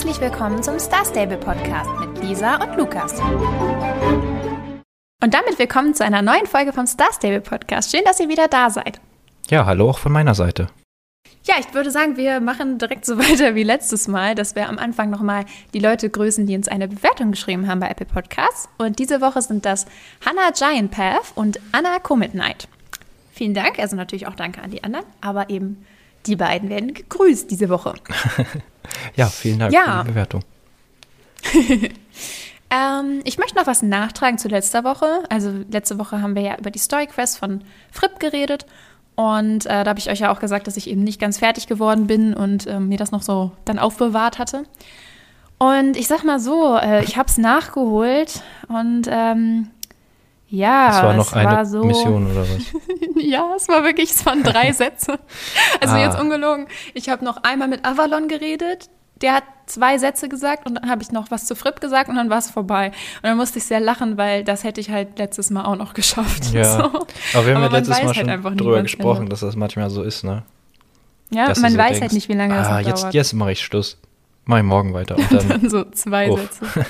Herzlich willkommen zum Star Stable Podcast mit Lisa und Lukas. Und damit willkommen zu einer neuen Folge vom Star Stable Podcast. Schön, dass ihr wieder da seid. Ja, hallo auch von meiner Seite. Ja, ich würde sagen, wir machen direkt so weiter wie letztes Mal, dass wir am Anfang nochmal die Leute grüßen, die uns eine Bewertung geschrieben haben bei Apple Podcasts. Und diese Woche sind das Hannah Giant Path und Anna Comet Knight. Vielen Dank, also natürlich auch danke an die anderen, aber eben die beiden werden gegrüßt diese Woche. ja, vielen Dank Ja. für die Bewertung. Ähm, ich möchte noch was nachtragen zu letzter Woche. Also letzte Woche haben wir ja über die Story Quest von Fripp geredet. Und äh, da habe ich euch ja auch gesagt, dass ich eben nicht ganz fertig geworden bin und ähm, mir das noch so dann aufbewahrt hatte. Und ich sag mal so, äh, ich habe es nachgeholt und ähm, ja, Das war noch es eine war so, Mission oder was? Ja, es war wirklich, es waren drei Sätze. Also Ah. jetzt ungelogen. Ich habe noch einmal mit Avalon geredet. Der hat zwei Sätze gesagt und dann habe ich noch was zu Fripp gesagt und dann war es vorbei. Und dann musste ich sehr lachen, weil das hätte ich halt letztes Mal auch noch geschafft. Ja. So. Aber wir haben Aber ja letztes Mal halt schon nie, drüber gesprochen, endet. dass das manchmal so ist, ne? Ja, Dass man so weiß denkst, halt nicht, wie lange das ah, jetzt, dauert. jetzt mache ich Schluss. Mach ich morgen weiter. Und dann, dann so zwei Uff. Sätze.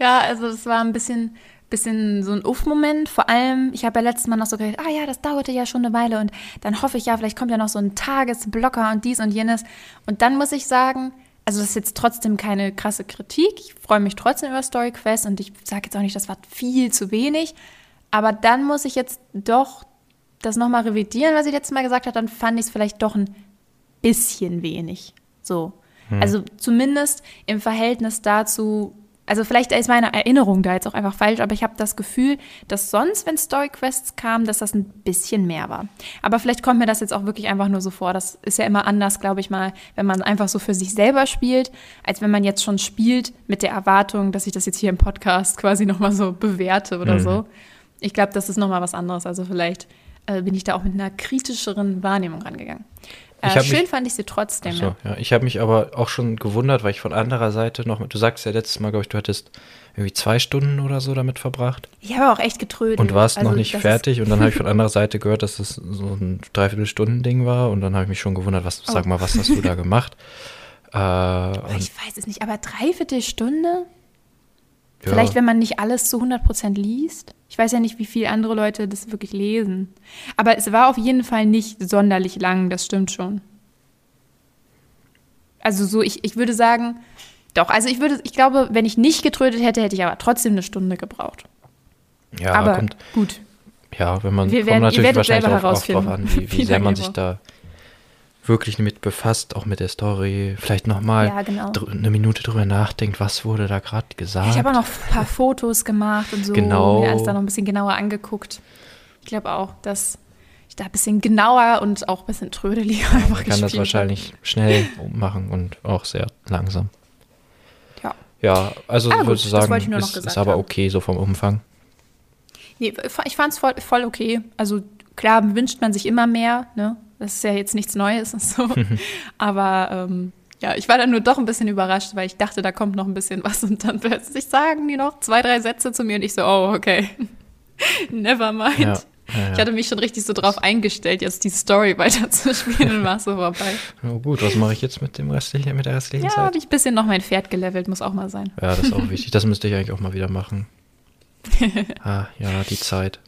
ja, also das war ein bisschen, bisschen so ein Uff-Moment. Vor allem, ich habe ja letztes Mal noch so gedacht, ah ja, das dauerte ja schon eine Weile und dann hoffe ich ja, vielleicht kommt ja noch so ein Tagesblocker und dies und jenes. Und dann muss ich sagen, also das ist jetzt trotzdem keine krasse Kritik. Ich freue mich trotzdem über Story Quest und ich sage jetzt auch nicht, das war viel zu wenig. Aber dann muss ich jetzt doch das nochmal revidieren, was ich letztes Mal gesagt habe. Dann fand ich es vielleicht doch ein bisschen wenig. So. Also zumindest im Verhältnis dazu, also vielleicht ist meine Erinnerung da jetzt auch einfach falsch, aber ich habe das Gefühl, dass sonst, wenn Story Quests kamen, dass das ein bisschen mehr war. Aber vielleicht kommt mir das jetzt auch wirklich einfach nur so vor. Das ist ja immer anders, glaube ich mal, wenn man einfach so für sich selber spielt, als wenn man jetzt schon spielt mit der Erwartung, dass ich das jetzt hier im Podcast quasi nochmal so bewerte oder Mhm. so. Ich glaube, das ist nochmal was anderes. Also vielleicht äh, bin ich da auch mit einer kritischeren Wahrnehmung rangegangen. Äh, schön mich- fand ich sie trotzdem. so, ja. Ich habe mich aber auch schon gewundert, weil ich von anderer Seite noch, du sagst ja letztes Mal, glaube ich, du hattest irgendwie zwei Stunden oder so damit verbracht Ich habe auch echt getrödelt. und warst Also, noch nicht fertig. Und dann habe ich von anderer Seite gehört, dass das so ein Dreiviertelstunden-Ding war. Und dann habe ich mich schon gewundert, was, Oh. sag mal, was hast du da gemacht? Äh, ich weiß es nicht, aber dreiviertel Stunde? Ja. Vielleicht, wenn man nicht alles zu 100% liest? Ich weiß ja nicht, wie viele andere Leute das wirklich lesen. Aber es war auf jeden Fall nicht sonderlich lang, das stimmt schon. Also so, ich, ich würde sagen, doch, also ich würde, ich glaube, wenn ich nicht getrödelt hätte, hätte ich aber trotzdem eine Stunde gebraucht. ja, aber kommt, gut. Ja, wenn man Wir werden- kommt natürlich wahrscheinlich auch drauf herausfinden, an, wie, wie sehr man sich da wirklich mit befasst, auch mit der Story. Vielleicht nochmal Ja, genau. eine Minute drüber nachdenkt, was wurde da gerade gesagt. Ich habe auch noch ein paar Fotos gemacht und so, Genau. mir alles da noch ein bisschen genauer angeguckt. Ich glaube auch, dass ich da ein bisschen genauer und auch ein bisschen trödeliger einfach man kann das gespielt wahrscheinlich schnell machen und auch sehr langsam. habe. Ja, also Ah, gut, würde das sagen, ich nur noch ist, ist aber okay, so vom Umfang. Nee, ich fand es voll, voll okay. Also klar wünscht man sich immer mehr, ne? Das ist ja jetzt nichts Neues und so. Aber ähm, ja, ich war dann nur doch ein bisschen überrascht, weil ich dachte, da kommt noch ein bisschen was und dann plötzlich sagen die noch zwei, drei Sätze zu mir und ich so, oh, okay. Never mind. Ja, ja, ja. Ich hatte mich schon richtig so drauf eingestellt, jetzt die Story weiterzuspielen und war so vorbei. Oh, gut, was mache ich jetzt mit dem restlichen, mit der restlichen Ja, Zeit? habe ich ein bisschen noch mein Pferd gelevelt, muss auch mal sein. Ja, das ist auch wichtig. Das müsste ich eigentlich auch mal wieder machen. ah, ja, die Zeit.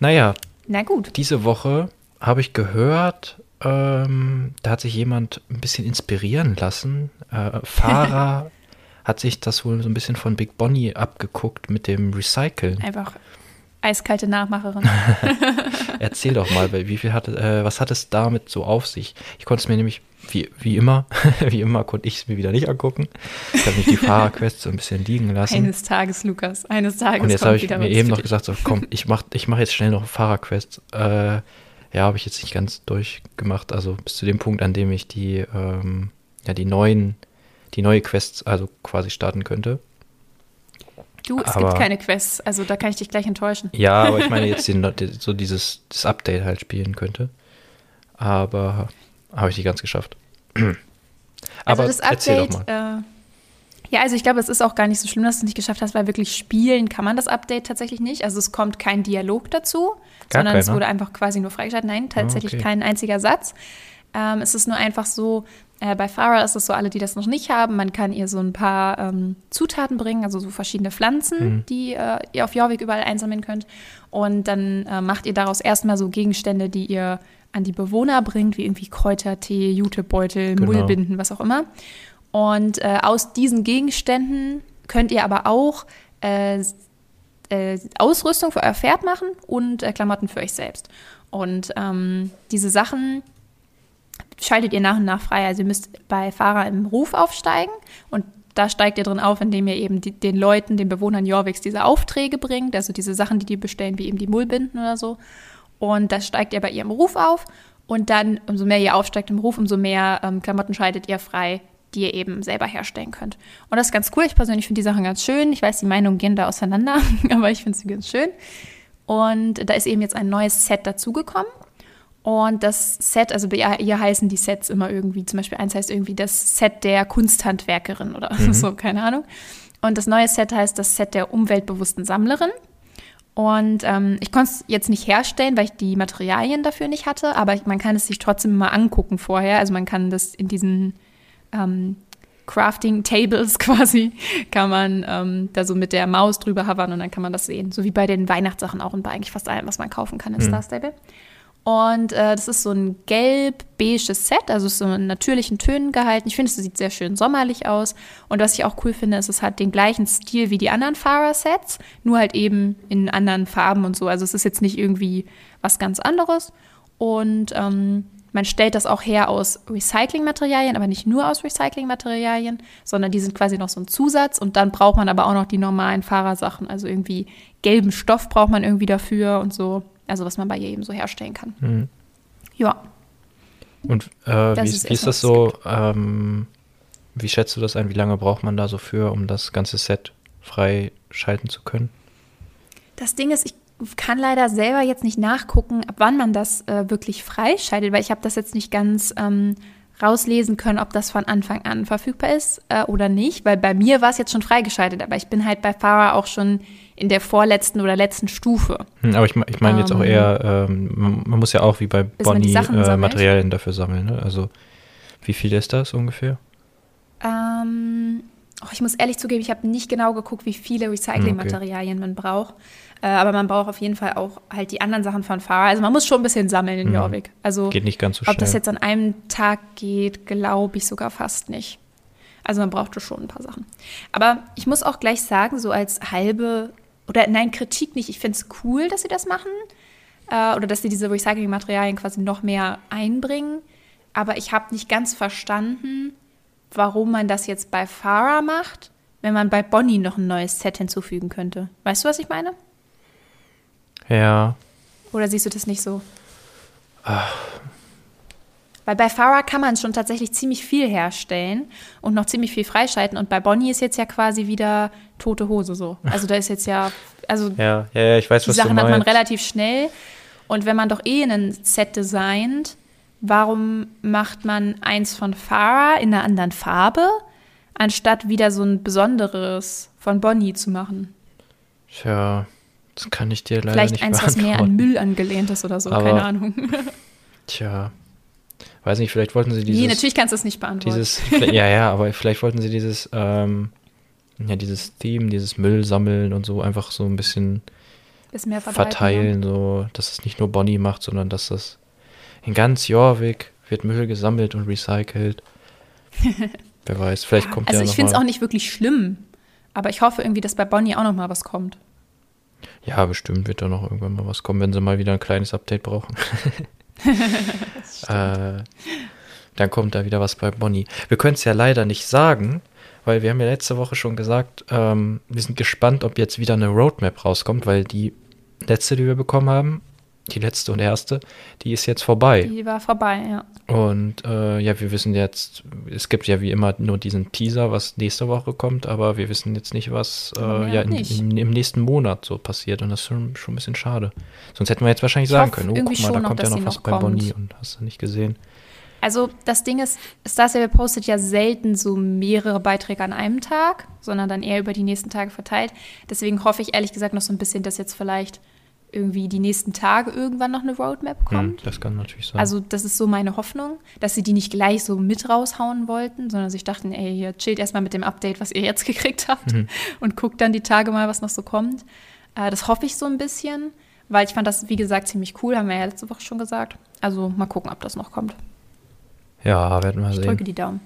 Naja, Na gut. diese Woche habe ich gehört, ähm, da hat sich jemand ein bisschen inspirieren lassen. Äh, Fahrer hat sich das wohl so ein bisschen von Big Bonnie abgeguckt mit dem Recyceln. Einfach eiskalte Nachmacherin. Erzähl doch mal, wie viel hat, äh, was hat es damit so auf sich? Ich konnte es mir nämlich, wie, wie immer, wie immer konnte ich es mir wieder nicht angucken. Ich habe mich die Fahrerquest so ein bisschen liegen lassen. Eines Tages, Lukas. Eines Tages Und jetzt habe ich mir eben noch gesagt, so komm, ich mach, ich mach jetzt schnell noch Fahrerquest. Äh, ja, habe ich jetzt nicht ganz durchgemacht. Also bis zu dem Punkt, an dem ich die, ähm, ja, die neuen, die neue Quests also quasi starten könnte. Du, es aber- gibt keine Quests, also da kann ich dich gleich enttäuschen. Ja, aber ich meine jetzt den, so dieses das Update halt spielen könnte. Aber habe ich nicht ganz geschafft. aber also das erzähl Update, doch mal. Äh, ja, also ich glaube, es ist auch gar nicht so schlimm, dass du es nicht geschafft hast, weil wirklich spielen kann man das Update tatsächlich nicht. Also es kommt kein Dialog dazu, Gar sondern es keiner? wurde einfach quasi nur freigeschaltet. Nein, tatsächlich okay. kein einziger Satz. Ähm, es ist nur einfach so, Äh, bei Farah ist es so, alle, die das noch nicht haben, man kann ihr so ein paar ähm, Zutaten bringen, also so verschiedene Pflanzen, mhm. die äh, ihr auf Jorvik überall einsammeln könnt. Und dann äh, macht ihr daraus erstmal so Gegenstände, die ihr an die Bewohner bringt, wie irgendwie Kräutertee, Jutebeutel, genau. Mullbinden, was auch immer. Und äh, aus diesen Gegenständen könnt ihr aber auch äh, äh, Ausrüstung für euer Pferd machen und äh, Klamotten für euch selbst. Und ähm, diese Sachen schaltet ihr nach und nach frei. Also ihr müsst bei Fahrer im Ruf aufsteigen und da steigt ihr drin auf, indem ihr eben die, den Leuten, den Bewohnern Jorviks diese Aufträge bringt, also diese Sachen, die die bestellen, wie eben die Mullbinden oder so. Und da steigt ihr bei ihrem Ruf auf und dann, umso mehr ihr aufsteigt im Ruf, umso mehr ähm, Klamotten schaltet ihr frei, die ihr eben selber herstellen könnt. Und das ist ganz cool. Ich persönlich finde die Sachen ganz schön. Ich weiß, die Meinungen gehen da auseinander, aber ich finde sie ganz schön. Und da ist eben jetzt ein neues Set dazugekommen. Und das Set, also ihr heißen die Sets immer irgendwie, zum Beispiel eins heißt irgendwie das Set der Kunsthandwerkerin oder mhm. so, keine Ahnung. Und das neue Set heißt das Set der umweltbewussten Sammlerin. Und ähm, ich konnte es jetzt nicht herstellen, weil ich die Materialien dafür nicht hatte, aber man kann es sich trotzdem mal angucken vorher. Also man kann das in diesen ähm, Crafting Tables quasi, kann man ähm, da so mit der Maus drüber hovern und dann kann man das sehen. So wie bei den Weihnachtssachen auch und bei eigentlich fast allem, was man kaufen kann in mhm. Star Stable. Und äh, das ist so ein gelb-beiges Set, also so in natürlichen Tönen gehalten. Ich finde, es sieht sehr schön sommerlich aus. Und was ich auch cool finde, ist, es hat den gleichen Stil wie die anderen Fahrer-Sets, nur halt eben in anderen Farben und so. Also es ist jetzt nicht irgendwie was ganz anderes. Und ähm, man stellt das auch her aus Recyclingmaterialien, aber nicht nur aus Recyclingmaterialien, sondern die sind quasi noch so ein Zusatz und dann braucht man aber auch noch die normalen Fahrersachen. Also irgendwie gelben Stoff braucht man irgendwie dafür und so. Also was man bei ihr eben so herstellen kann. Mhm. Ja. Und äh, wie, ist, wie ist das so? Ähm, wie schätzt du das ein? Wie lange braucht man da so für, um das ganze Set freischalten zu können? Das Ding ist, ich kann leider selber jetzt nicht nachgucken, ab wann man das äh, wirklich freischaltet, weil ich habe das jetzt nicht ganz ähm, rauslesen können, ob das von Anfang an verfügbar ist äh, oder nicht, weil bei mir war es jetzt schon freigeschaltet, aber ich bin halt bei Fahrer auch schon in der vorletzten oder letzten Stufe. Hm, aber ich, ich meine jetzt auch ähm, eher, ähm, man, man, muss ja auch wie bei Bonnie äh, Materialien dafür sammeln, ne? Also wie viel ist das ungefähr? Oh, ich muss ehrlich zugeben, ich habe nicht genau geguckt, wie viele Recyclingmaterialien okay. man braucht. Äh, aber man braucht auf jeden Fall auch halt die anderen Sachen von Fahrer. Also man muss schon ein bisschen sammeln in mhm. Jorvik. Also geht nicht ganz so schnell. Ob das jetzt an einem Tag geht, glaube ich sogar fast nicht. Also man brauchte schon ein paar Sachen. Aber ich muss auch gleich sagen, so als halbe, oder nein, Kritik nicht. Ich finde es cool, dass sie das machen. Äh, oder dass sie diese Recycling-Materialien quasi noch mehr einbringen. Aber ich habe nicht ganz verstanden, warum man das jetzt bei Farah macht, wenn man bei Bonnie noch ein neues Set hinzufügen könnte. Weißt du, was ich meine? Ja. Oder siehst du das nicht so? Ach. Weil bei Farah kann man schon tatsächlich ziemlich viel herstellen und noch ziemlich viel freischalten. Und bei Bonnie ist jetzt ja quasi wieder tote Hose so. Also da ist jetzt ja, also ja, ja, ja ich weiß, die Sachen hat man relativ schnell. Und wenn man doch eh ein Set designt, warum macht man eins von Farah in einer anderen Farbe, anstatt wieder so ein besonderes von Bonnie zu machen? Tja, das kann ich dir leider Vielleicht nicht eins, was mehr an Müll angelehnt ist oder so, Aber, keine Ahnung. Tja, weiß nicht, vielleicht wollten sie dieses. Nee, natürlich kannst du es nicht beantworten. Dieses, ja, ja, aber vielleicht wollten sie dieses, ähm, ja, dieses Theme, dieses Müll sammeln und so einfach so ein bisschen verteilen, so, dass es nicht nur Bonnie macht, sondern dass das in ganz Jorvik wird Müll gesammelt und recycelt. Wer weiß, vielleicht kommt also ja Also ich finde es auch nicht wirklich schlimm, aber ich hoffe irgendwie, dass bei Bonnie auch noch mal was kommt. Ja, bestimmt wird da noch irgendwann mal was kommen, wenn sie mal wieder ein kleines Update brauchen. äh, dann kommt da wieder was bei Bonnie. Wir können es ja leider nicht sagen, weil wir haben ja letzte Woche schon gesagt, ähm, wir sind gespannt, ob jetzt wieder eine Roadmap rauskommt, weil die letzte, die wir bekommen haben, die letzte und erste, die ist jetzt vorbei. Die war vorbei, ja. Und äh, ja, wir wissen jetzt, es gibt ja wie immer nur diesen Teaser, was nächste Woche kommt, aber wir wissen jetzt nicht, was äh, ja, in, in, im nächsten Monat so passiert. Und das ist schon, schon ein bisschen schade. Sonst hätten wir jetzt wahrscheinlich ich sagen können, oh, guck mal, da kommt ja noch was noch bei Bonnie und hast du nicht gesehen. Also das Ding ist, Star Stable postet ja selten so mehrere Beiträge an einem Tag, sondern dann eher über die nächsten Tage verteilt. Deswegen hoffe ich ehrlich gesagt noch so ein bisschen, dass jetzt vielleicht irgendwie die nächsten Tage irgendwann noch eine Roadmap kommt. Hm, das kann natürlich sein. Also das ist so meine Hoffnung, dass sie die nicht gleich so mit raushauen wollten, sondern sich dachten, ey, hier chillt erstmal mit dem Update, was ihr jetzt gekriegt habt Mhm. und guckt dann die Tage mal, was noch so kommt. Äh, das hoffe ich so ein bisschen, weil ich fand das, wie gesagt, ziemlich cool, haben wir ja letzte Woche schon gesagt. Also mal gucken, ob das noch kommt. ja, werden wir Ich sehen. drücke die Daumen.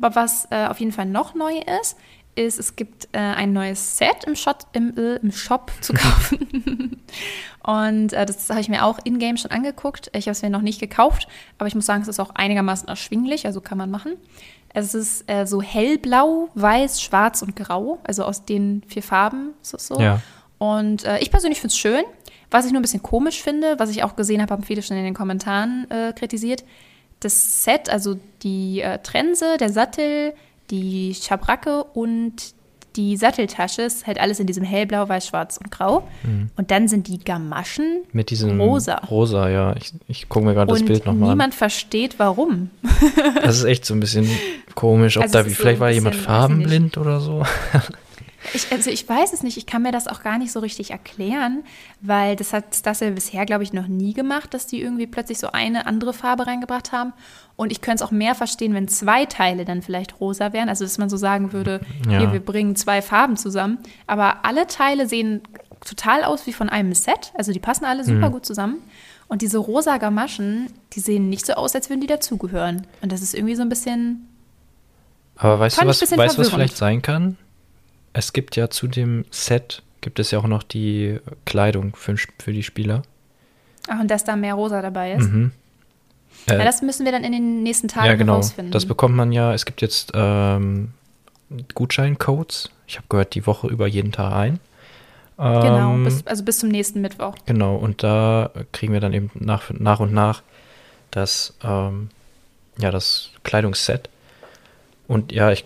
Aber was äh, auf jeden Fall noch neu ist, ist, es gibt äh, ein neues Set im Shop, im, äh, im Shop zu kaufen. Und äh, das habe ich mir auch in-game schon angeguckt. Ich habe es mir noch nicht gekauft, aber ich muss sagen, es ist auch einigermaßen erschwinglich, also kann man machen. Es ist äh, so hellblau, weiß, schwarz und grau, also aus den vier Farben ist es so. Ja. Und äh, ich persönlich finde es schön. Was ich nur ein bisschen komisch finde, was ich auch gesehen habe, haben viele schon in den Kommentaren äh, kritisiert. Das Set, also die Trense, der Sattel, die Schabracke und die Satteltasche ist halt alles in diesem hellblau, weiß, schwarz und grau. Und dann sind die Gamaschen Mit diesem rosa. Rosa, ja. Ich, ich gucke mir gerade das Bild nochmal an. niemand versteht, warum. Das ist echt so ein bisschen komisch. Ob Also da so vielleicht ein war jemand farbenblind oder so. Ich, also ich weiß es nicht, ich kann mir das auch gar nicht so richtig erklären, weil das hat Stassel bisher, glaube ich, noch nie gemacht, dass die irgendwie plötzlich so eine andere Farbe reingebracht haben. Und ich könnte es auch mehr verstehen, wenn zwei Teile dann vielleicht rosa wären. Also dass man so sagen würde, Ja. hier, wir bringen zwei Farben zusammen. Aber alle Teile sehen total aus wie von einem Set. Also die passen alle super Mhm. gut zusammen. Und diese rosa Gamaschen, die sehen nicht so aus, als würden die dazugehören. Und das ist irgendwie so ein bisschen Aber weißt du, was, weißt, was vielleicht sein kann? Es gibt ja zu dem Set, gibt es ja auch noch die Kleidung für, für die Spieler. Ach, und dass da mehr rosa dabei ist. Mhm. Äh, Ja, das müssen wir dann in den nächsten Tagen ja, genau. herausfinden. Das bekommt man ja. Es gibt jetzt ähm, Gutscheincodes. Ich habe gehört, die Woche über jeden Tag ein. genau, Ähm, bis, also bis zum nächsten Mittwoch. Genau, und da kriegen wir dann eben nach, nach und nach das, ähm, ja, das Kleidungsset. Und ja, ich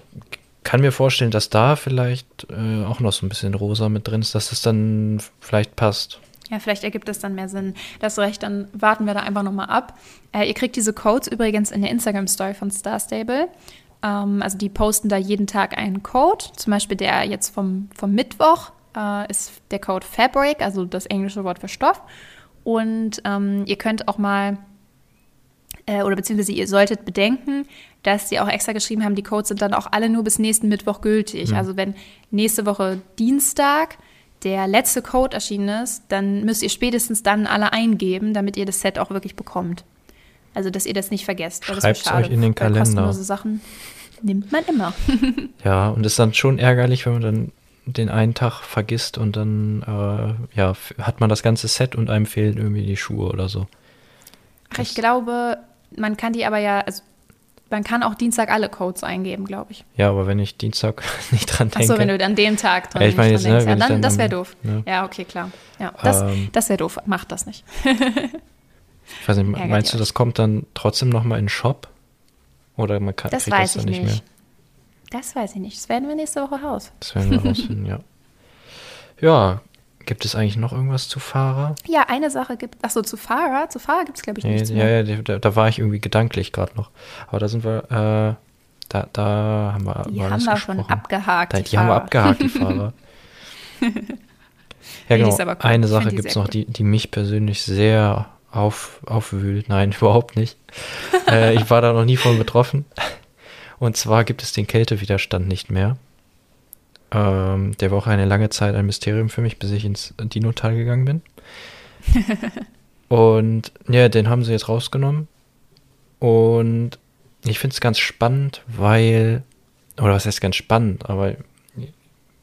kann mir vorstellen, dass da vielleicht äh, auch noch so ein bisschen rosa mit drin ist, dass das dann vielleicht passt. Ja, vielleicht ergibt es dann mehr Sinn. Da hast du recht, dann warten wir da einfach nochmal ab. Äh, ihr kriegt diese Codes übrigens in der Instagram-Story von Star Stable. Ähm, also die posten da jeden Tag einen Code. Zum Beispiel der jetzt vom, vom Mittwoch äh, ist der Code Fabric, also das englische Wort für Stoff. Und ähm, ihr könnt auch mal, äh, oder beziehungsweise ihr solltet bedenken, dass sie auch extra geschrieben haben, die Codes sind dann auch alle nur bis nächsten Mittwoch gültig. Also wenn nächste Woche Dienstag der letzte Code erschienen ist, dann müsst ihr spätestens dann alle eingeben, damit ihr das Set auch wirklich bekommt. Also, dass ihr das nicht vergesst. weil wäre Schreibt's euch in den Kalender. Kostenlose Sachen nimmt man immer. Ja, und ist dann schon ärgerlich, wenn man dann den einen Tag vergisst und dann äh, ja, hat man das ganze Set und einem fehlen irgendwie die Schuhe oder so. Ach, ich glaube, man kann die aber ja, also man kann auch Dienstag alle Codes eingeben, glaube ich. Ja, aber wenn ich Dienstag nicht dran denke. Achso, wenn du an dem Tag dran, Ja, ich nicht jetzt, ne, ja, dann, dann das wäre doof. ne. Ja, okay, klar. Ja, das, Ähm, das wäre doof. Macht das nicht. Ich weiß nicht, Ärgert meinst du, das kommt dann trotzdem nochmal in den Shop? Oder man kann Das weiß das ich nicht mehr? Das weiß ich nicht. Das werden wir nächste Woche raus. Das werden wir rausfinden, ja. Ja, gibt es eigentlich noch irgendwas zu Fahrer? Ja, eine Sache gibt Achso, zu Fahrer. Zu Fahrer gibt es, glaube ich, nichts ja, mehr. ja da, da war ich irgendwie gedanklich gerade noch. Aber da sind wir, äh, da, da haben wir Die haben wir schon gesprochen. abgehakt. Da, die haben wir abgehakt, die Fahrer. ja, die genau. cool. Eine Sache die gibt es noch, die, die mich persönlich sehr auf, aufwühlt. Nein, überhaupt nicht. äh, ich war da noch nie von betroffen. Und zwar gibt es den Kältewiderstand nicht mehr. Ähm, der war auch eine lange Zeit ein Mysterium für mich, bis ich ins Dino-Tal gegangen bin. Und ja, den haben sie jetzt rausgenommen. Und ich finde es ganz spannend, weil, oder was heißt ganz spannend, aber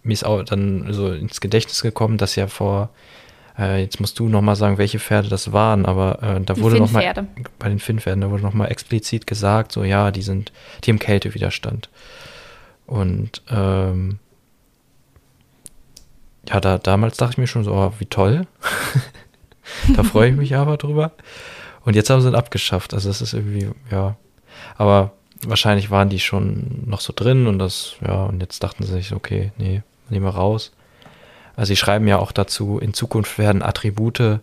mir ist auch dann so ins Gedächtnis gekommen, dass ja vor, äh, jetzt musst du nochmal sagen, welche Pferde das waren, aber äh, da Die wurde nochmal, bei den Finnpferden, da wurde nochmal explizit gesagt, so ja, die sind, die haben Kältewiderstand. Und ähm, ja, da damals dachte ich mir schon so, oh, wie toll. da freue ich mich aber drüber. Und jetzt haben sie ihn abgeschafft. Also das ist irgendwie, ja. Aber wahrscheinlich waren die schon noch so drin und das, ja, und jetzt dachten sie sich, okay, nee, nehmen wir raus. Also sie schreiben ja auch dazu, in Zukunft werden Attribute,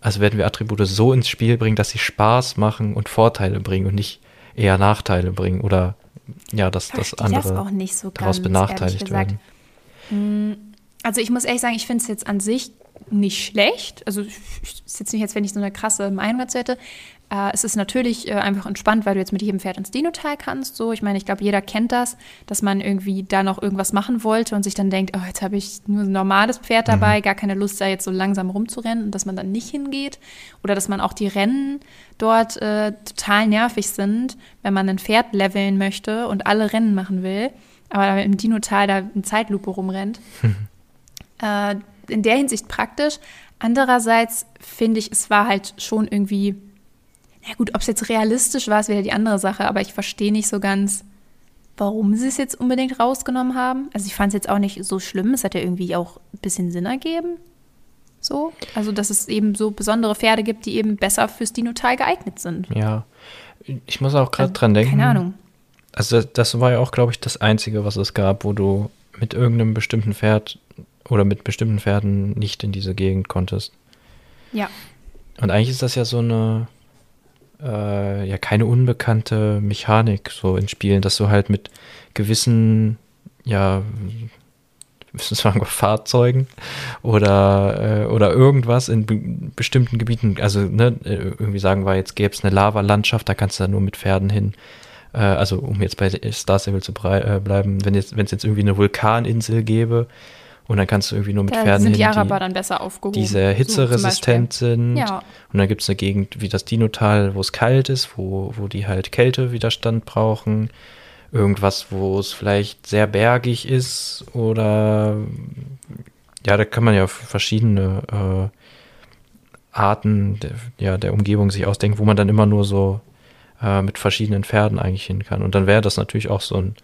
also werden wir Attribute so ins Spiel bringen, dass sie Spaß machen und Vorteile bringen und nicht eher Nachteile bringen oder ja, dass das andere das auch nicht so daraus ganz, benachteiligt ehrlich gesagt. Also ich muss ehrlich sagen, ich finde es jetzt an sich nicht schlecht. Also ist jetzt nicht, als wenn ich so eine krasse Meinung dazu hätte. Äh, es ist natürlich äh, einfach entspannt, weil du jetzt mit jedem Pferd ins Dino-Teil kannst. So, ich meine, ich glaube, jeder kennt das, dass man irgendwie da noch irgendwas machen wollte und sich dann denkt, oh, jetzt habe ich nur ein normales Pferd dabei, mhm. gar keine Lust, da jetzt so langsam rumzurennen und dass man dann nicht hingeht. Oder dass man auch die Rennen dort äh, total nervig sind, wenn man ein Pferd leveln möchte und alle Rennen machen will, aber im Dino-Tal da in Zeitlupe rumrennt. Mhm. Äh, in der Hinsicht praktisch. Andererseits finde ich, es war halt schon irgendwie ja gut, ob es jetzt realistisch war, ist wieder die andere Sache, aber ich verstehe nicht so ganz, warum sie es jetzt unbedingt rausgenommen haben. Also ich fand es jetzt auch nicht so schlimm, es hat ja irgendwie auch ein bisschen Sinn ergeben. So, also dass es eben so besondere Pferde gibt, die eben besser fürs Dinotal geeignet sind. Ja, ich muss auch gerade also, dran denken. Keine Ahnung. Also das war ja auch, glaube ich, das Einzige, was es gab, wo du mit irgendeinem bestimmten Pferd oder mit bestimmten Pferden nicht in diese Gegend konntest. Ja. Und eigentlich ist das ja so eine äh, ja keine unbekannte Mechanik so in Spielen, dass du halt mit gewissen, ja, müssen sagen, Fahrzeugen oder, äh, oder irgendwas in be bestimmten Gebieten, also ne, äh, irgendwie sagen wir, jetzt gäbe es eine Lavalandschaft, da kannst du dann nur mit Pferden hin. Äh, also um jetzt bei Star Stable zu äh, bleiben, wenn es jetzt, jetzt irgendwie eine Vulkaninsel gäbe, und dann kannst du irgendwie nur mit da Pferden sind hin, die Araber dann besser aufgehoben. die sehr hitzeresistent so, sind. Ja. Und dann gibt es eine Gegend wie das Dinotal, wo es kalt ist, wo, wo die halt Kältewiderstand brauchen. Irgendwas, wo es vielleicht sehr bergig ist oder ja, da kann man ja verschiedene äh, Arten der, ja, der Umgebung sich ausdenken, wo man dann immer nur so äh, mit verschiedenen Pferden eigentlich hin kann. Und dann wäre das natürlich auch so ein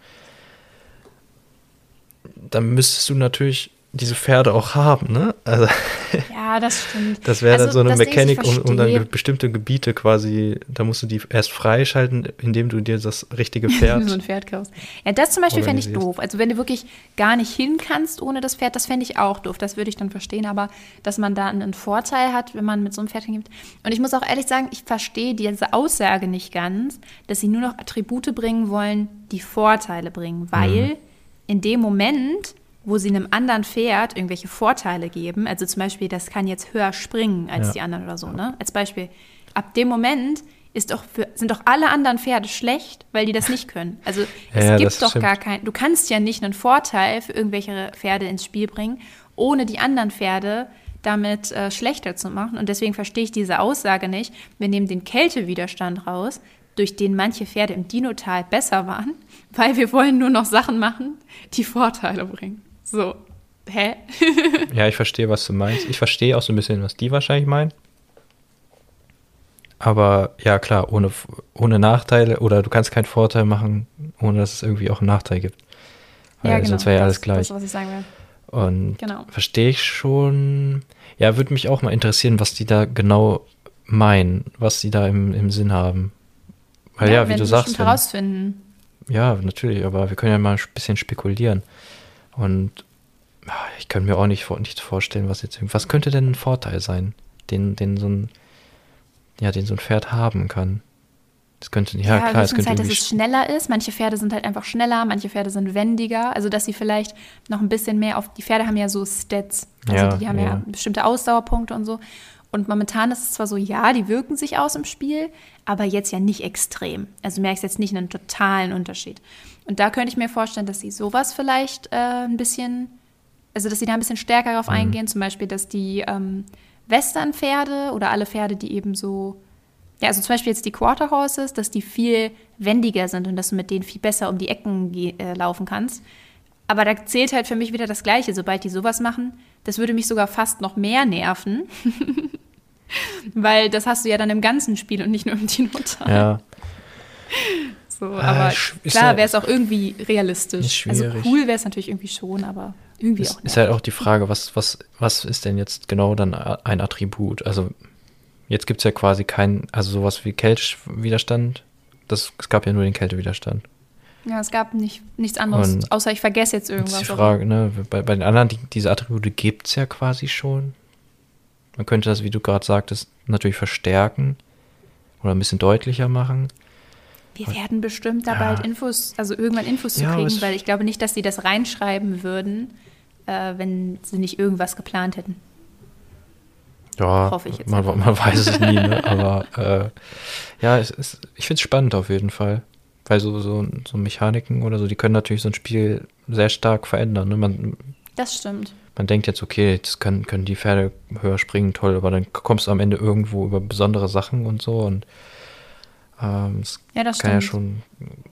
dann müsstest du natürlich diese Pferde auch haben, ne? Also, ja, das stimmt. Das wäre also, dann so eine Mechanik, um, um, dann bestimmte Gebiete quasi, da musst du die erst freischalten, indem du dir das richtige Pferd. so ein Pferd kaufst. Ja, das zum Beispiel fände ich doof. Also wenn du wirklich gar nicht hin kannst ohne das Pferd, das fände ich auch doof. Das würde ich dann verstehen, aber dass man da einen Vorteil hat, wenn man mit so einem Pferd hingibt. Und ich muss auch ehrlich sagen, ich verstehe diese Aussage nicht ganz, dass sie nur noch Attribute bringen wollen, die Vorteile bringen, weil. Mhm in dem Moment, wo sie einem anderen Pferd irgendwelche Vorteile geben, also zum Beispiel, das kann jetzt höher springen als ja. die anderen oder so, ne? Als Beispiel, ab dem Moment ist doch für, sind doch alle anderen Pferde schlecht, weil die das nicht können. Also es ja, gibt doch stimmt. gar keinen, du kannst ja nicht einen Vorteil für irgendwelche Pferde ins Spiel bringen, ohne die anderen Pferde damit äh, schlechter zu machen. Und deswegen verstehe ich diese Aussage nicht. Wir nehmen den Kältewiderstand raus, durch den manche Pferde im Dinotal besser waren, weil wir wollen nur noch Sachen machen, die Vorteile bringen. So, hä? ja, ich verstehe, was du meinst. Ich verstehe auch so ein bisschen, was die wahrscheinlich meinen. Aber ja, klar, ohne, ohne Nachteile oder du kannst keinen Vorteil machen, ohne dass es irgendwie auch einen Nachteil gibt. Weil ja, genau. Sonst wäre ja alles gleich. Das ist, was ich sagen will. Und genau. verstehe ich schon. Ja, würde mich auch mal interessieren, was die da genau meinen, was die da im, im Sinn haben. Ja, ja wie du sagst. Wenn, herausfinden. Ja, natürlich, aber wir können ja mal ein bisschen spekulieren. Und ah, ich kann mir auch nicht, nicht vorstellen, was jetzt was könnte denn ein Vorteil sein, den, den so ein, ja, den so ein Pferd haben kann. Das könnte, ja, ja klar, es könnte halt, dass es schneller ist. Manche Pferde sind halt einfach schneller, manche Pferde sind wendiger. Also, dass sie vielleicht noch ein bisschen mehr auf, die Pferde haben ja so Stats. Also, ja, die haben ja. ja bestimmte Ausdauerpunkte und so. Und momentan ist es zwar so, ja, die wirken sich aus im Spiel, aber jetzt ja nicht extrem. Also du merkst jetzt nicht einen totalen Unterschied. Und da könnte ich mir vorstellen, dass sie sowas vielleicht äh, ein bisschen, also dass sie da ein bisschen stärker darauf mhm. eingehen, zum Beispiel, dass die ähm, Western-Pferde oder alle Pferde, die eben so, ja, also zum Beispiel jetzt die Quarter Horses, dass die viel wendiger sind und dass du mit denen viel besser um die Ecken äh, laufen kannst. Aber da zählt halt für mich wieder das Gleiche. Sobald die sowas machen, das würde mich sogar fast noch mehr nerven. Weil das hast du ja dann im ganzen Spiel und nicht nur im Dino-Teil. Ja. So, ah, aber äh, klar wäre es auch irgendwie realistisch. Also cool wäre es natürlich irgendwie schon, aber irgendwie ist, auch nicht. Ist halt auch die Frage, was, was, was ist denn jetzt genau dann ein Attribut? Also jetzt gibt es ja quasi kein, also sowas wie Kältewiderstand. Das, es gab ja nur den Kältewiderstand. Ja, es gab nicht, nichts anderes, und außer ich vergesse jetzt irgendwas. Das ist die Frage, ne? Bei, bei den anderen, die, diese Attribute gibt es ja quasi schon. Man könnte das, wie du gerade sagtest, natürlich verstärken oder ein bisschen deutlicher machen. Wir werden bestimmt da ja. bald Infos, also irgendwann Infos zu ja, kriegen, weil ich glaube nicht, dass sie das reinschreiben würden, äh, wenn sie nicht irgendwas geplant hätten. Ja, Hoffe ich jetzt man, man weiß es nie, ne? aber äh, ja, es ist, ich finde es spannend auf jeden Fall. Weil so, so, so Mechaniken oder so, die können natürlich so ein Spiel sehr stark verändern. Ne? Man, das stimmt. Man denkt jetzt, okay, das können, können die Pferde höher springen, toll, aber dann kommst du am Ende irgendwo über besondere Sachen und so und ähm, es ja, kann stimmt. ja schon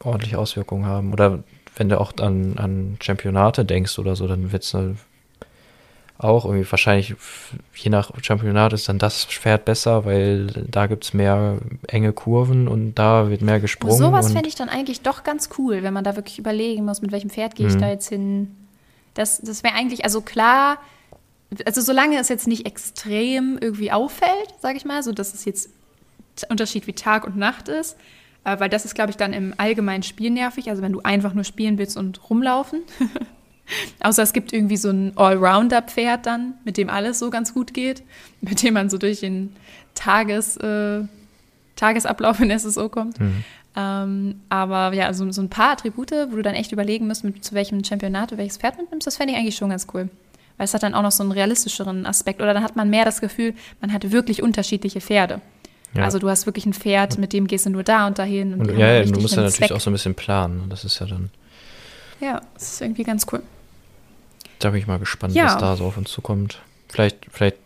ordentliche Auswirkungen haben. Oder wenn du auch an, an Championate denkst oder so, dann wird es auch irgendwie wahrscheinlich, je nach Championat ist dann das Pferd besser, weil da gibt es mehr enge Kurven und da wird mehr gesprungen. Sowas fände ich dann eigentlich doch ganz cool, wenn man da wirklich überlegen muss, mit welchem Pferd gehe ich mhm. da jetzt hin. Das, das wäre eigentlich, also klar, also solange es jetzt nicht extrem irgendwie auffällt, sage ich mal, so dass es jetzt Unterschied wie Tag und Nacht ist, äh, weil das ist, glaube ich, dann im allgemeinen Spiel nervig, also wenn du einfach nur spielen willst und rumlaufen. Außer es gibt irgendwie so ein Allrounder-Pferd dann, mit dem alles so ganz gut geht, mit dem man so durch den Tages, äh, Tagesablauf in SSO kommt. Mhm. Ähm, aber ja, so, so ein paar Attribute, wo du dann echt überlegen musst, mit, zu welchem Championat du welches Pferd mitnimmst, das fände ich eigentlich schon ganz cool. Weil es hat dann auch noch so einen realistischeren Aspekt. Oder dann hat man mehr das Gefühl, man hat wirklich unterschiedliche Pferde. Ja. Also du hast wirklich ein Pferd, mit dem gehst du nur da und dahin. Und, und ja, ja du musst ja natürlich Zweck. auch so ein bisschen planen. Das ist ja dann. Ja, das ist irgendwie ganz cool. Da bin ich mal gespannt, ja. was da so auf uns zukommt. Vielleicht, vielleicht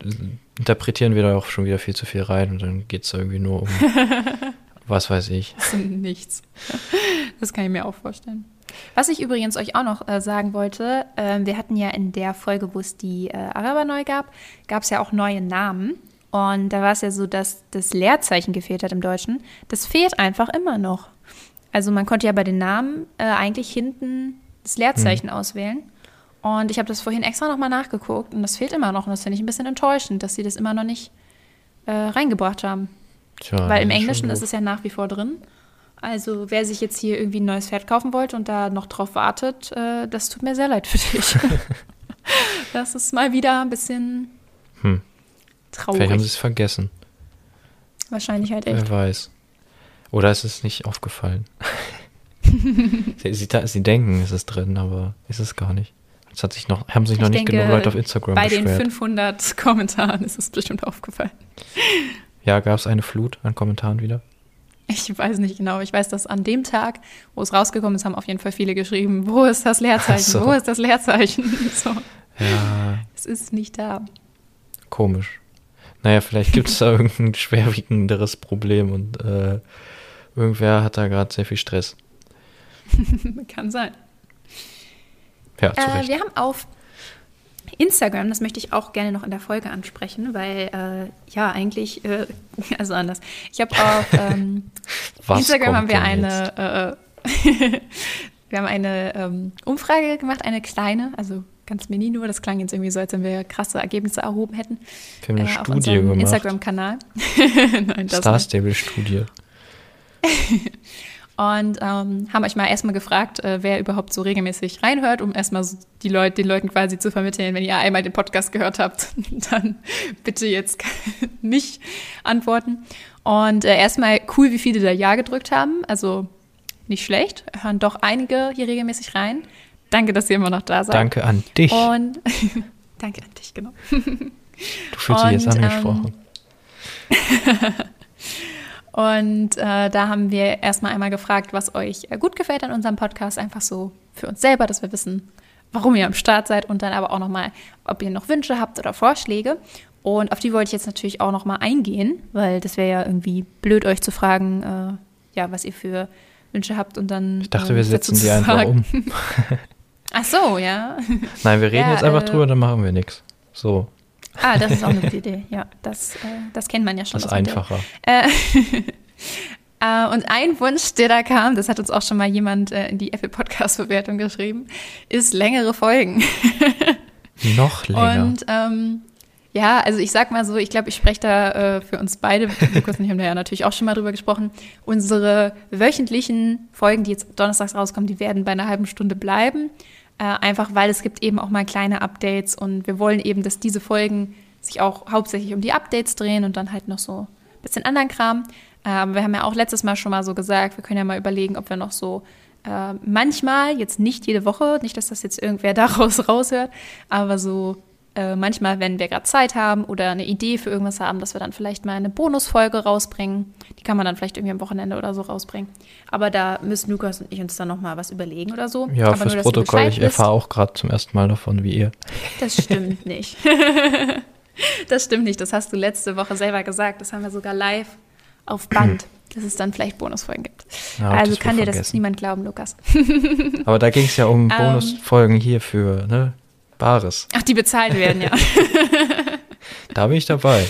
interpretieren wir da auch schon wieder viel zu viel rein und dann geht es irgendwie nur um was weiß ich. Nichts. Das kann ich mir auch vorstellen. Was ich übrigens euch auch noch äh, sagen wollte, äh, wir hatten ja in der Folge, wo es die äh, Araber neu gab, gab es ja auch neue Namen. Und da war es ja so, dass das Leerzeichen gefehlt hat im Deutschen. Das fehlt einfach immer noch. Also man konnte ja bei den Namen äh, eigentlich hinten das Leerzeichen hm. auswählen. Und ich habe das vorhin extra nochmal nachgeguckt und das fehlt immer noch. Und das finde ich ein bisschen enttäuschend, dass sie das immer noch nicht äh, reingebracht haben. Tja, Weil im Englischen ist es ja nach wie vor drin. Also wer sich jetzt hier irgendwie ein neues Pferd kaufen wollte und da noch drauf wartet, äh, das tut mir sehr leid für dich. das ist mal wieder ein bisschen hm. traurig. Vielleicht haben sie es vergessen. Wahrscheinlich halt echt. Wer weiß. Oder ist es nicht aufgefallen? sie, sie, sie, denken, es ist drin, aber ist es gar nicht. Es hat sich noch, haben sich noch ich nicht denke, genug Leute auf Instagram bei beschwert. Bei den 500 Kommentaren ist es bestimmt aufgefallen. Ja, gab es eine Flut an Kommentaren wieder? Ich weiß nicht genau. Ich weiß, dass an dem Tag, wo es rausgekommen ist, haben auf jeden Fall viele geschrieben, wo ist das Leerzeichen? So. Wo ist das Leerzeichen? So. Ja. Es ist nicht da. Komisch. Naja, vielleicht gibt es da irgendein schwerwiegenderes Problem und äh, irgendwer hat da gerade sehr viel Stress. Kann sein. Ja, äh, wir haben auf Instagram, das möchte ich auch gerne noch in der Folge ansprechen, weil äh, ja, eigentlich, äh, also anders. Ich habe auf ähm, Instagram haben wir eine, äh, wir haben eine ähm, Umfrage gemacht, eine kleine, also ganz mini nur. Das klang jetzt irgendwie so, als wenn wir krasse Ergebnisse erhoben hätten. Wir haben eine äh, Studie gemacht. Instagram-Kanal. Star Stable-Studie. Und ähm, haben euch mal erstmal gefragt, äh, wer überhaupt so regelmäßig reinhört, um erstmal so die Leute, den Leuten quasi zu vermitteln, wenn ihr einmal den Podcast gehört habt, dann bitte jetzt nicht antworten. Und äh, erstmal cool, wie viele da Ja gedrückt haben. Also nicht schlecht. Hören doch einige hier regelmäßig rein. Danke, dass ihr immer noch da seid. Danke an dich. Und danke an dich, genau. Du fühlst dich jetzt angesprochen. Ähm, Und äh, da haben wir erstmal einmal gefragt, was euch äh, gut gefällt an unserem Podcast, einfach so für uns selber, dass wir wissen, warum ihr am Start seid und dann aber auch nochmal, ob ihr noch Wünsche habt oder Vorschläge. Und auf die wollte ich jetzt natürlich auch nochmal eingehen, weil das wäre ja irgendwie blöd, euch zu fragen, äh, ja, was ihr für Wünsche habt und dann. Ich dachte, wir ähm, setzen die einfach um. Ach so, ja. Nein, wir reden ja, jetzt einfach äh, drüber, dann machen wir nichts. So. Ah, das ist auch eine gute Idee. Ja, das, äh, das kennt man ja schon. Das ist einfacher. Äh, äh, und ein Wunsch, der da kam, das hat uns auch schon mal jemand äh, in die Apple Podcast-Bewertung geschrieben, ist längere Folgen. Noch länger. Und ähm, ja, also ich sag mal so, ich glaube, ich spreche da äh, für uns beide, Lukas und ich haben da ja natürlich auch schon mal drüber gesprochen. Unsere wöchentlichen Folgen, die jetzt donnerstags rauskommen, die werden bei einer halben Stunde bleiben. Äh, einfach weil es gibt eben auch mal kleine Updates und wir wollen eben, dass diese Folgen sich auch hauptsächlich um die Updates drehen und dann halt noch so ein bisschen anderen Kram. Ähm, wir haben ja auch letztes Mal schon mal so gesagt, wir können ja mal überlegen, ob wir noch so Äh, manchmal, jetzt nicht jede Woche, nicht, dass das jetzt irgendwer daraus raushört, aber so äh, manchmal, wenn wir gerade Zeit haben oder eine Idee für irgendwas haben, dass wir dann vielleicht mal eine Bonusfolge rausbringen. Die kann man dann vielleicht irgendwie am Wochenende oder so rausbringen. Aber da müssen Lukas und ich uns dann nochmal was überlegen oder so. Ja, Aber fürs nur, Protokoll, ich erfahre auch gerade zum ersten Mal davon, wie ihr. Das stimmt nicht. das stimmt nicht. Das hast du letzte Woche selber gesagt. Das haben wir sogar live auf Band, dass es dann vielleicht Bonusfolgen gibt. Ja, also das kann dir das vergessen. niemand glauben, Lukas. Aber da ging es ja um Ähm. Bonusfolgen hier für, ne? Bares. Ach, die bezahlt werden, ja. Da bin ich dabei.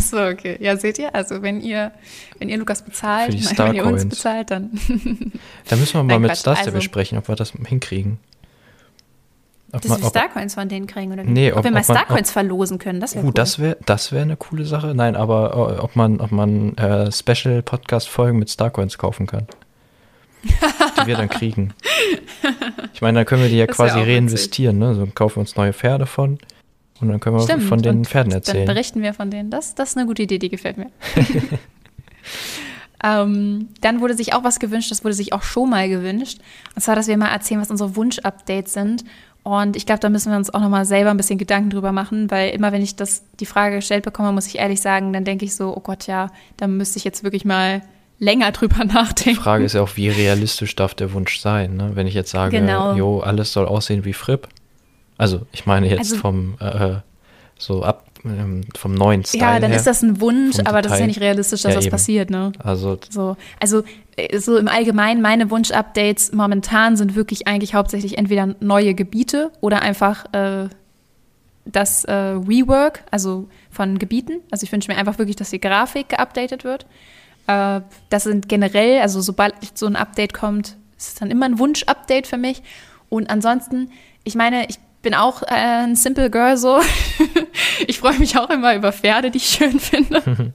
so, okay. Ja, seht ihr? Also, wenn ihr, wenn ihr Lukas bezahlt, nein, wenn ihr uns bezahlt, dann. Da müssen wir mal Nein, mit Starstable also- besprechen, ob wir das hinkriegen. Ob Dass man- wir Starcoins von denen kriegen oder wie? Nee, ob, ob- wir mal Starcoins verlosen können, das wäre Uh, cool. das wäre das wär eine coole Sache. Nein, aber äh, ob man, ob man äh, Special-Podcast-Folgen mit Starcoins kaufen kann. Die wir dann kriegen. Ich meine, dann können wir die ja Das quasi reinvestieren. Ne? So kaufen wir uns neue Pferde von und dann können wir Stimmt. von den Pferden Dann erzählen. berichten wir von denen. Das, das ist eine gute Idee, die gefällt mir. ähm, dann wurde sich auch was gewünscht, das wurde sich auch schon mal gewünscht. Und zwar, dass wir mal erzählen, was unsere Wunsch-Updates sind. Und ich glaube, da müssen wir uns auch nochmal selber ein bisschen Gedanken drüber machen, weil immer, wenn ich das, die Frage gestellt bekomme, muss ich ehrlich sagen, dann denke ich so, oh Gott, ja, da müsste ich jetzt wirklich mal länger drüber Die nachdenken. Frage ist ja auch, wie realistisch darf der Wunsch sein? Ne? Wenn ich jetzt sage, Genau. jo, alles soll aussehen wie Fripp. Also, ich meine jetzt Also- vom äh, so ab ähm, vom neuen Style ja, dann her. ist das ein Wunsch, aber das ist ja Detail. nicht realistisch, dass Ja, das eben. passiert, ne? also So, also äh, so im Allgemeinen, meine Wunsch-Updates momentan sind wirklich eigentlich hauptsächlich entweder neue Gebiete oder einfach äh, das äh, Rework, also von Gebieten. Also ich wünsche mir einfach wirklich, dass die Grafik geupdatet wird. Äh, das sind generell, also sobald so ein Update kommt, ist es dann immer ein Wunsch-Update für mich. Und ansonsten, ich meine, ich bin auch äh, ein Simple Girl so. ich freue mich auch immer über Pferde, die ich schön finde.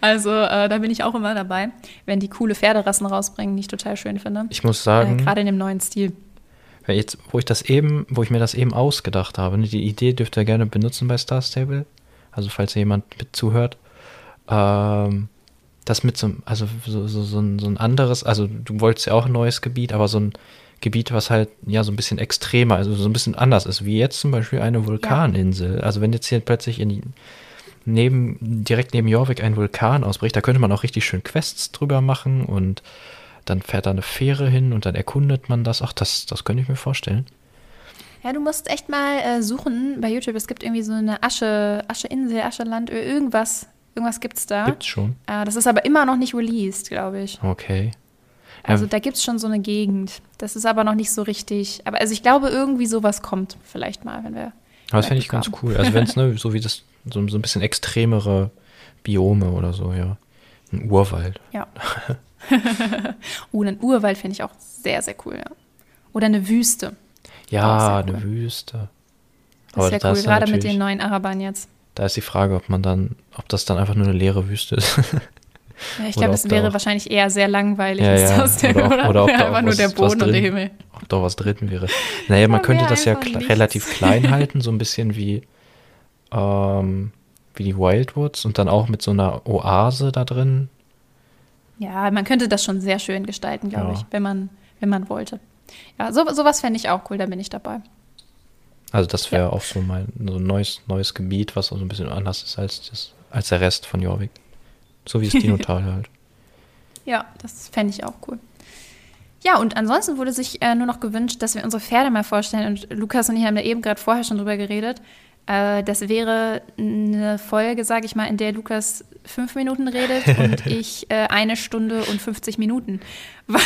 Also äh, da bin ich auch immer dabei, wenn die coole Pferderassen rausbringen, die ich total schön finde. ich muss Äh, sagen, Gerade in dem neuen Stil. Jetzt, wo ich das eben, wo ich mir das eben ausgedacht habe, ne, die Idee dürft ihr gerne benutzen bei Star Stable. Also falls hier jemand mit zuhört. Ähm, das mit so, einem- also so, so, so, ein, so ein anderes, also du wolltest ja auch ein neues Gebiet, aber so ein Gebiet, was halt ja so ein bisschen extremer, also so ein bisschen anders ist, wie jetzt zum Beispiel eine Vulkaninsel. Also wenn jetzt hier plötzlich in neben, direkt neben Jorvik ein Vulkan ausbricht, da könnte man auch richtig schön Quests drüber machen und dann fährt da eine Fähre hin und dann erkundet man das. Ach, das, das könnte ich mir vorstellen. Ja, du musst echt mal äh, suchen bei YouTube. Es gibt irgendwie so eine Asche, Ascheinsel, Ascheland, ir- irgendwas. Irgendwas gibt's da. Gibt's schon. Äh, das ist aber immer noch nicht released, glaube ich. Okay. Also Ja. da gibt's schon so eine Gegend. Das ist aber noch nicht so richtig. Aber also ich glaube, irgendwie sowas kommt vielleicht mal, wenn wir. Aber das fände ich ganz cool. Also wenn es, ne, so wie das, so, so ein bisschen extremere Biome oder so, ja. Ein Urwald. Ja. oh, einen Urwald finde ich auch sehr, sehr cool, ja. Oder eine Wüste. Ja, eine cool. Wüste. Das wäre cool, gerade mit den neuen Arabern jetzt. Da ist die Frage, ob man dann, ob das dann einfach nur eine leere Wüste ist. Ja, ich glaube, da wäre wahrscheinlich eher sehr langweilig. Ja, ist ja. das denn, Oder oder? oder ob da einfach nur der Boden und der drin- Himmel. ob da was drin wäre. Naja, man könnte das ja nichts. relativ klein halten, so ein bisschen wie, ähm, wie die Wildwoods und dann auch mit so einer Oase da drin. Ja, man könnte das schon sehr schön gestalten, glaube ich, wenn man, wenn man wollte. Ja, so, sowas fände ich auch cool, da bin ich dabei. Also das wäre auch so mein so ein neues, neues Gebiet, was so ein bisschen anders ist als, das, als der Rest von Jorvik. So wie das Dinotal halt. Ja, das fände ich auch cool. Ja, und ansonsten wurde sich äh, nur noch gewünscht, dass wir unsere Pferde mal vorstellen. Und Lukas und ich haben da eben gerade vorher schon drüber geredet. Äh, das wäre eine Folge, sage ich mal, in der Lukas fünf Minuten redet und ich äh, eine Stunde und 50 Minuten. Weil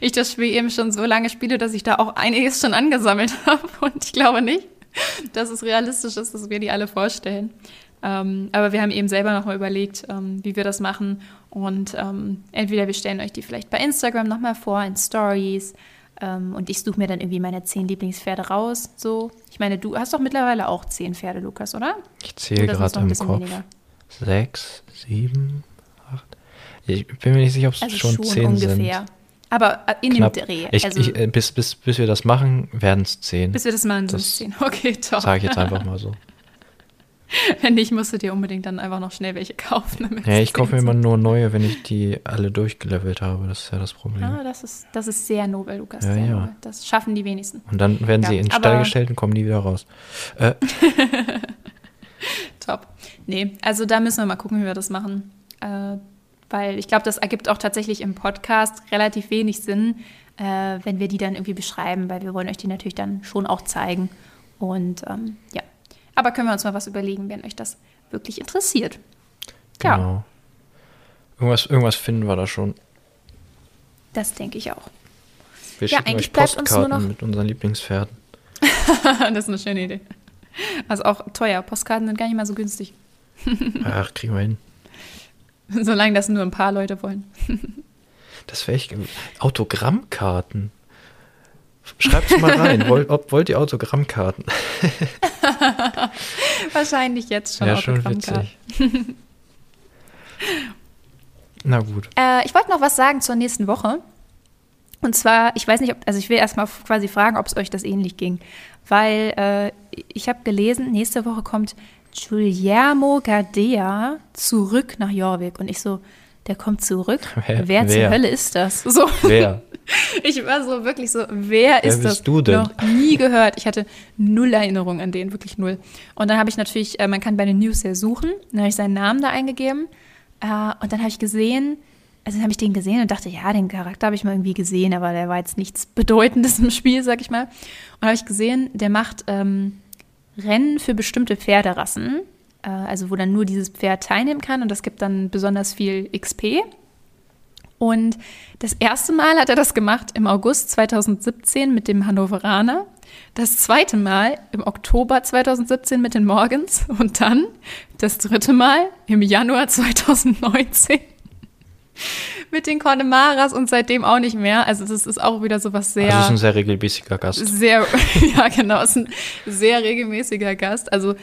ich das Spiel eben schon so lange spiele, dass ich da auch einiges schon angesammelt habe. Und ich glaube nicht, dass es realistisch ist, dass wir die alle vorstellen. Ähm, aber wir haben eben selber nochmal überlegt, ähm, wie wir das machen. Und ähm, entweder wir stellen euch die vielleicht bei Instagram nochmal vor, in Stories. Ähm, und ich suche mir dann irgendwie meine zehn Lieblingspferde raus. So. Ich meine, du hast doch mittlerweile auch zehn Pferde, Lukas, oder? Ich zähle gerade im Kopf. weniger? Sechs, sieben, acht. Ich bin mir nicht sicher, ob es Also schon, schon, zehn ungefähr. sind. Aber äh, in Knapp. dem Dreh. Ich, also, ich, äh, bis, bis, bis wir das machen, werden es zehn. bis wir das machen, sind es zehn. Okay, top. Sage ich jetzt einfach mal so. wenn nicht, musst du dir unbedingt dann einfach noch schnell welche kaufen. Ja, ich kaufe mir immer nur neue, wenn ich die alle durchgelevelt habe. Das ist ja das Problem. Ah, das ist, das ist sehr nobel, Lukas. Ja, ja. nobel. Das schaffen die wenigsten. Und dann werden Ja, sie in den Stall gestellt und kommen nie wieder raus. Äh, Top. Nee, also da müssen wir mal gucken, wie wir das machen. Äh, weil ich glaube, das ergibt auch tatsächlich im Podcast relativ wenig Sinn, äh, wenn wir die dann irgendwie beschreiben, weil wir wollen euch die natürlich dann schon auch zeigen. Und ähm, ja, aber können wir uns mal was überlegen, wenn euch das wirklich interessiert. Ja, genau. Irgendwas, irgendwas finden wir da schon. das denke ich auch. Wir Ja, schicken eigentlich euch uns Postkarten noch- mit unseren Lieblingspferden. das ist eine schöne Idee. Also auch teuer. Postkarten sind gar nicht mal so günstig. Ach, kriegen wir hin. Solange das nur ein paar Leute wollen. Das wäre echt. Autogrammkarten. Schreibt mal rein. wollt, ob, wollt ihr Autogrammkarten? Wahrscheinlich jetzt schon ja, schon Autogrammkarten. witzig. Na gut. Äh, ich wollte noch was sagen zur nächsten Woche. Und zwar, ich weiß nicht, ob, also ich will erstmal quasi fragen, ob es euch das ähnlich ging. Weil äh, ich habe gelesen, nächste Woche kommt Guillermo Gardea zurück nach Jorvik. Und ich so, der kommt zurück? Wer- Wer, zur wer? Hölle ist das? So, Wer? ich war so wirklich so, wer ist bist das? du denn? Noch nie gehört. Ich hatte null Erinnerung an den, wirklich null. Und dann habe ich natürlich, äh, man kann bei den News ja suchen. Dann habe ich seinen Namen da eingegeben. Äh, und dann habe ich gesehen, also dann habe ich den gesehen und dachte, ja, den Charakter habe ich mal irgendwie gesehen, aber der war jetzt nichts Bedeutendes im Spiel, sag ich mal. Und habe ich gesehen, der macht ähm, Rennen für bestimmte Pferderassen, äh, also wo dann nur dieses Pferd teilnehmen kann und das gibt dann besonders viel XP. Und das erste Mal hat er das gemacht im August 2017 mit dem Hannoveraner. Das zweite Mal im Oktober 2017 mit den Morgans. Und dann das dritte Mal im Januar 2019 mit den Connemaras und seitdem auch nicht mehr. Also das ist auch wieder so was sehr Also ist ein sehr regelmäßiger Gast. sehr, ja genau, ist ein sehr regelmäßiger Gast. Also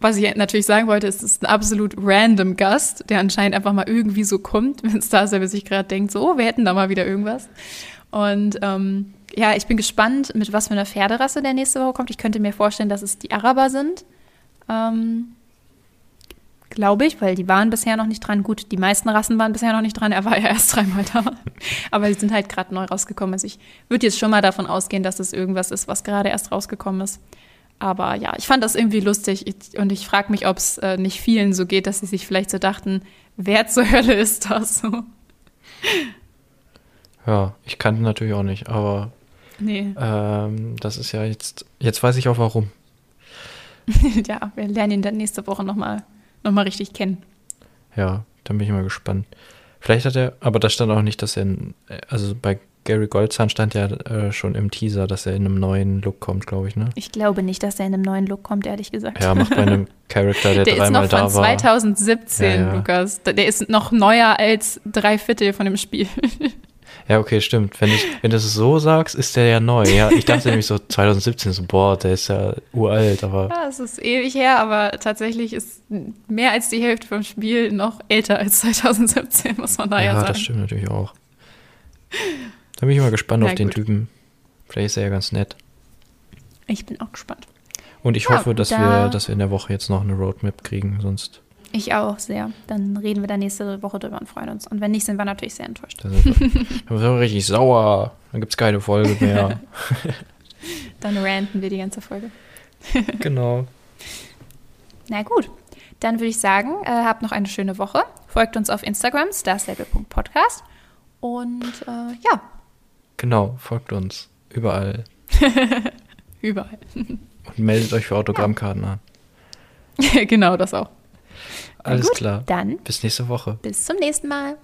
was ich natürlich sagen wollte, ist, es ist ein absolut random Gast, der anscheinend einfach mal irgendwie so kommt, wenn Star Service sich gerade denkt, so, oh, wir hätten da mal wieder irgendwas. Und ähm, ja, ich bin gespannt, mit was für einer Pferderasse der nächste Woche kommt. Ich könnte mir vorstellen, dass es die Araber sind. Ähm, Glaube ich, weil die waren bisher noch nicht dran. Gut, die meisten Rassen waren bisher noch nicht dran. Er war ja erst dreimal da. Aber die sind halt gerade neu rausgekommen. Also ich würde jetzt schon mal davon ausgehen, dass es irgendwas ist, was gerade erst rausgekommen ist. Aber ja, ich fand das irgendwie lustig und ich frage mich, ob es äh, nicht vielen so geht, dass sie sich vielleicht so dachten, wer zur Hölle ist das? So. Ja, ich kannte natürlich auch nicht, aber Nee, ähm, das ist ja jetzt. Jetzt weiß ich auch warum. ja, wir lernen ihn dann nächste Woche nochmal noch mal richtig kennen. Ja, dann bin ich mal gespannt. Vielleicht hat er, aber da stand auch nicht, dass er, also bei Gary Goldzahn stand ja äh, schon im Teaser, dass er in einem neuen Look kommt, glaube ich, ne? Ich glaube nicht, dass er in einem neuen Look kommt, ehrlich gesagt. Ja, macht bei einem Charakter, der, Der ist dreimal noch von da war. 2017, Ja, ja. Lukas. Der ist noch neuer als drei Viertel von dem Spiel. Ja, okay, stimmt. Wenn, ich, wenn du es so sagst, ist der ja neu. Ja, ich dachte nämlich so 2017, so, boah, der ist ja uralt, aber Ja, es ist ewig her, aber tatsächlich ist mehr als die Hälfte vom Spiel noch älter als 2017, muss man da ja, ja, sagen. das stimmt natürlich auch. Da bin ich mal gespannt Na auf den gut. Typen. Vielleicht ist er ja ganz nett. Ich bin auch gespannt. Und ich Ja, hoffe, dass da- wir, dass wir in der Woche jetzt noch eine Roadmap kriegen, sonst Ich auch sehr. Dann reden wir da nächste Woche drüber und freuen uns. Und wenn nicht, sind wir natürlich sehr enttäuscht. da sind wir, dann sind wir richtig sauer. Dann gibt es keine Folge mehr. Dann ranten wir die ganze Folge. genau. Na gut, dann würde ich sagen, äh, habt noch eine schöne Woche. Folgt uns auf Instagram, starstable.podcast. Und äh, ja, Genau, folgt uns. Überall. überall. Und meldet euch für Autogrammkarten an. genau, das auch. Alles gut, klar. Dann Bis nächste Woche. bis zum nächsten Mal.